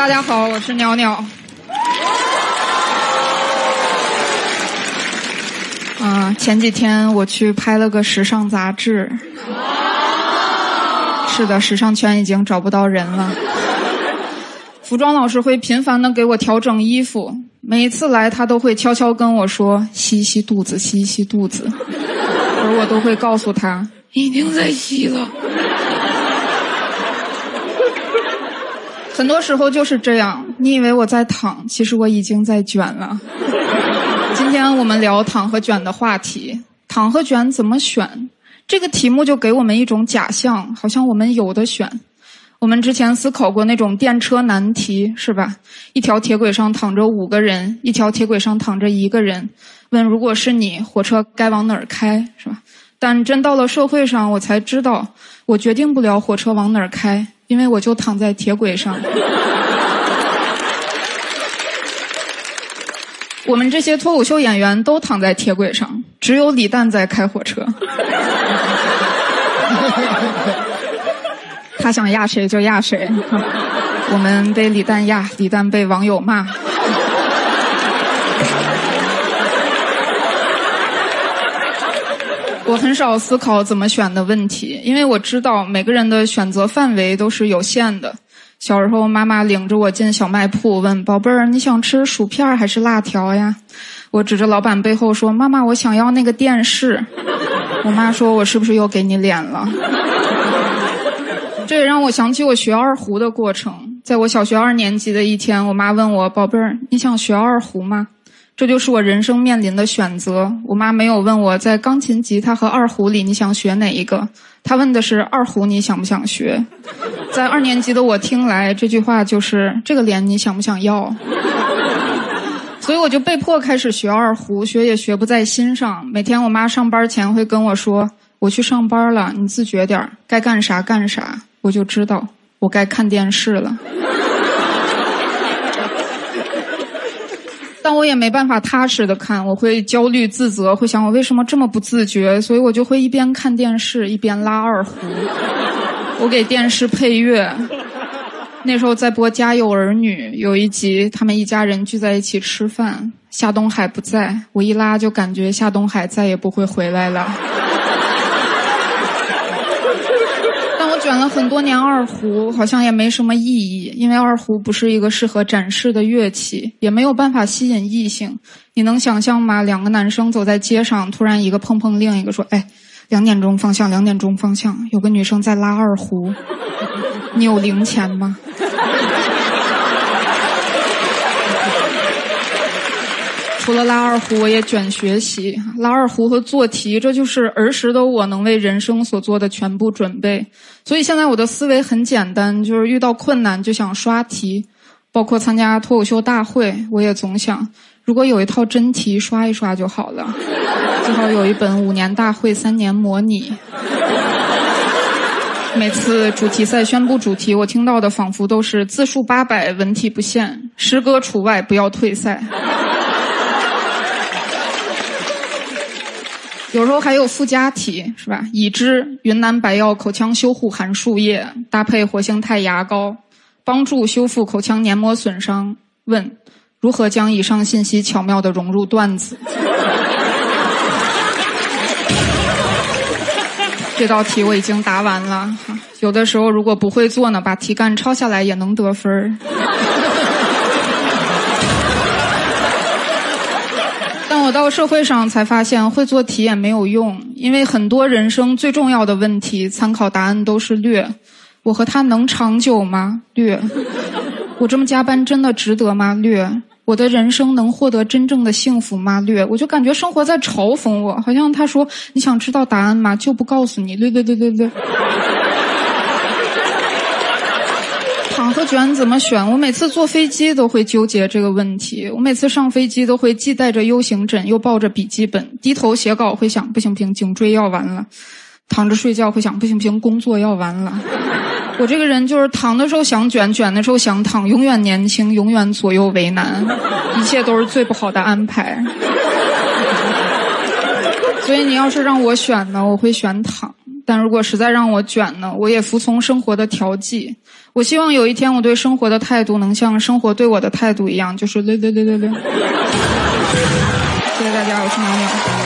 大家好，我是鸟鸟。啊，前几天我去拍了个时尚杂志。是的，时尚圈已经找不到人了。服装老师会频繁的给我调整衣服，每一次来他都会悄悄跟我说：“吸一吸肚子，吸一吸肚子。”而我都会告诉他：“已经在吸了。”很多时候就是这样，你以为我在躺，其实我已经在卷了。今天我们聊躺和卷的话题，躺和卷怎么选？这个题目就给我们一种假象，好像我们有的选。我们之前思考过那种电车难题，是吧？一条铁轨上躺着五个人，一条铁轨上躺着一个人。问如果是你，火车该往哪儿开，是吧？但真到了社会上，我才知道，我决定不了火车往哪儿开，因为我就躺在铁轨上。我们这些脱口秀演员都躺在铁轨上，只有李诞在开火车。他想压谁就压谁，我们被李诞压，李诞被网友骂。我很少思考怎么选的问题，因为我知道每个人的选择范围都是有限的。小时候，妈妈领着我进小卖铺，问宝贝儿：“你想吃薯片还是辣条呀？”我指着老板背后说：“妈妈，我想要那个电视。”我妈说：“我是不是又给你脸了？” 这也让我想起我学二胡的过程。在我小学二年级的一天，我妈问我：“宝贝儿，你想学二胡吗？”这就是我人生面临的选择。我妈没有问我在钢琴、吉他和二胡里你想学哪一个，她问的是二胡你想不想学。在二年级的我听来，这句话就是这个脸你想不想要？所以我就被迫开始学二胡，学也学不在心上。每天我妈上班前会跟我说：“我去上班了，你自觉点儿，该干啥干啥。”我就知道我该看电视了，但我也没办法踏实的看，我会焦虑自责，会想我为什么这么不自觉，所以我就会一边看电视一边拉二胡。我给电视配乐，那时候在播《家有儿女》，有一集他们一家人聚在一起吃饭，夏东海不在，我一拉就感觉夏东海再也不会回来了。选了很多年二胡，好像也没什么意义，因为二胡不是一个适合展示的乐器，也没有办法吸引异性。你能想象吗？两个男生走在街上，突然一个碰碰另一个说：“哎，两点钟方向，两点钟方向，有个女生在拉二胡，你有零钱吗？”除了拉二胡，我也卷学习。拉二胡和做题，这就是儿时的我能为人生所做的全部准备。所以现在我的思维很简单，就是遇到困难就想刷题。包括参加脱口秀大会，我也总想，如果有一套真题刷一刷就好了。最好有一本五年大会三年模拟。每次主题赛宣布主题，我听到的仿佛都是字数八百，文体不限，诗歌除外，不要退赛。有时候还有附加题，是吧？已知云南白药口腔修护含漱液搭配活性炭牙膏，帮助修复口腔黏膜损伤。问：如何将以上信息巧妙的融入段子？这道题我已经答完了。有的时候如果不会做呢，把题干抄下来也能得分儿。我到社会上才发现，会做题也没有用，因为很多人生最重要的问题，参考答案都是略。我和他能长久吗？略。我这么加班真的值得吗？略。我的人生能获得真正的幸福吗？略。我就感觉生活在嘲讽我，好像他说你想知道答案吗？就不告诉你。略略略略略。躺和卷怎么选？我每次坐飞机都会纠结这个问题。我每次上飞机都会既带着 U 型枕，又抱着笔记本，低头写稿会想：不行不行，颈椎要完了；躺着睡觉会想：不行不行，工作要完了。我这个人就是躺的时候想卷，卷的时候想躺，永远年轻，永远左右为难，一切都是最不好的安排。所以你要是让我选呢，我会选躺。但如果实在让我卷呢，我也服从生活的调剂。我希望有一天我对生活的态度能像生活对我的态度一样，就是累累累累累。谢谢大家，我是苗苗。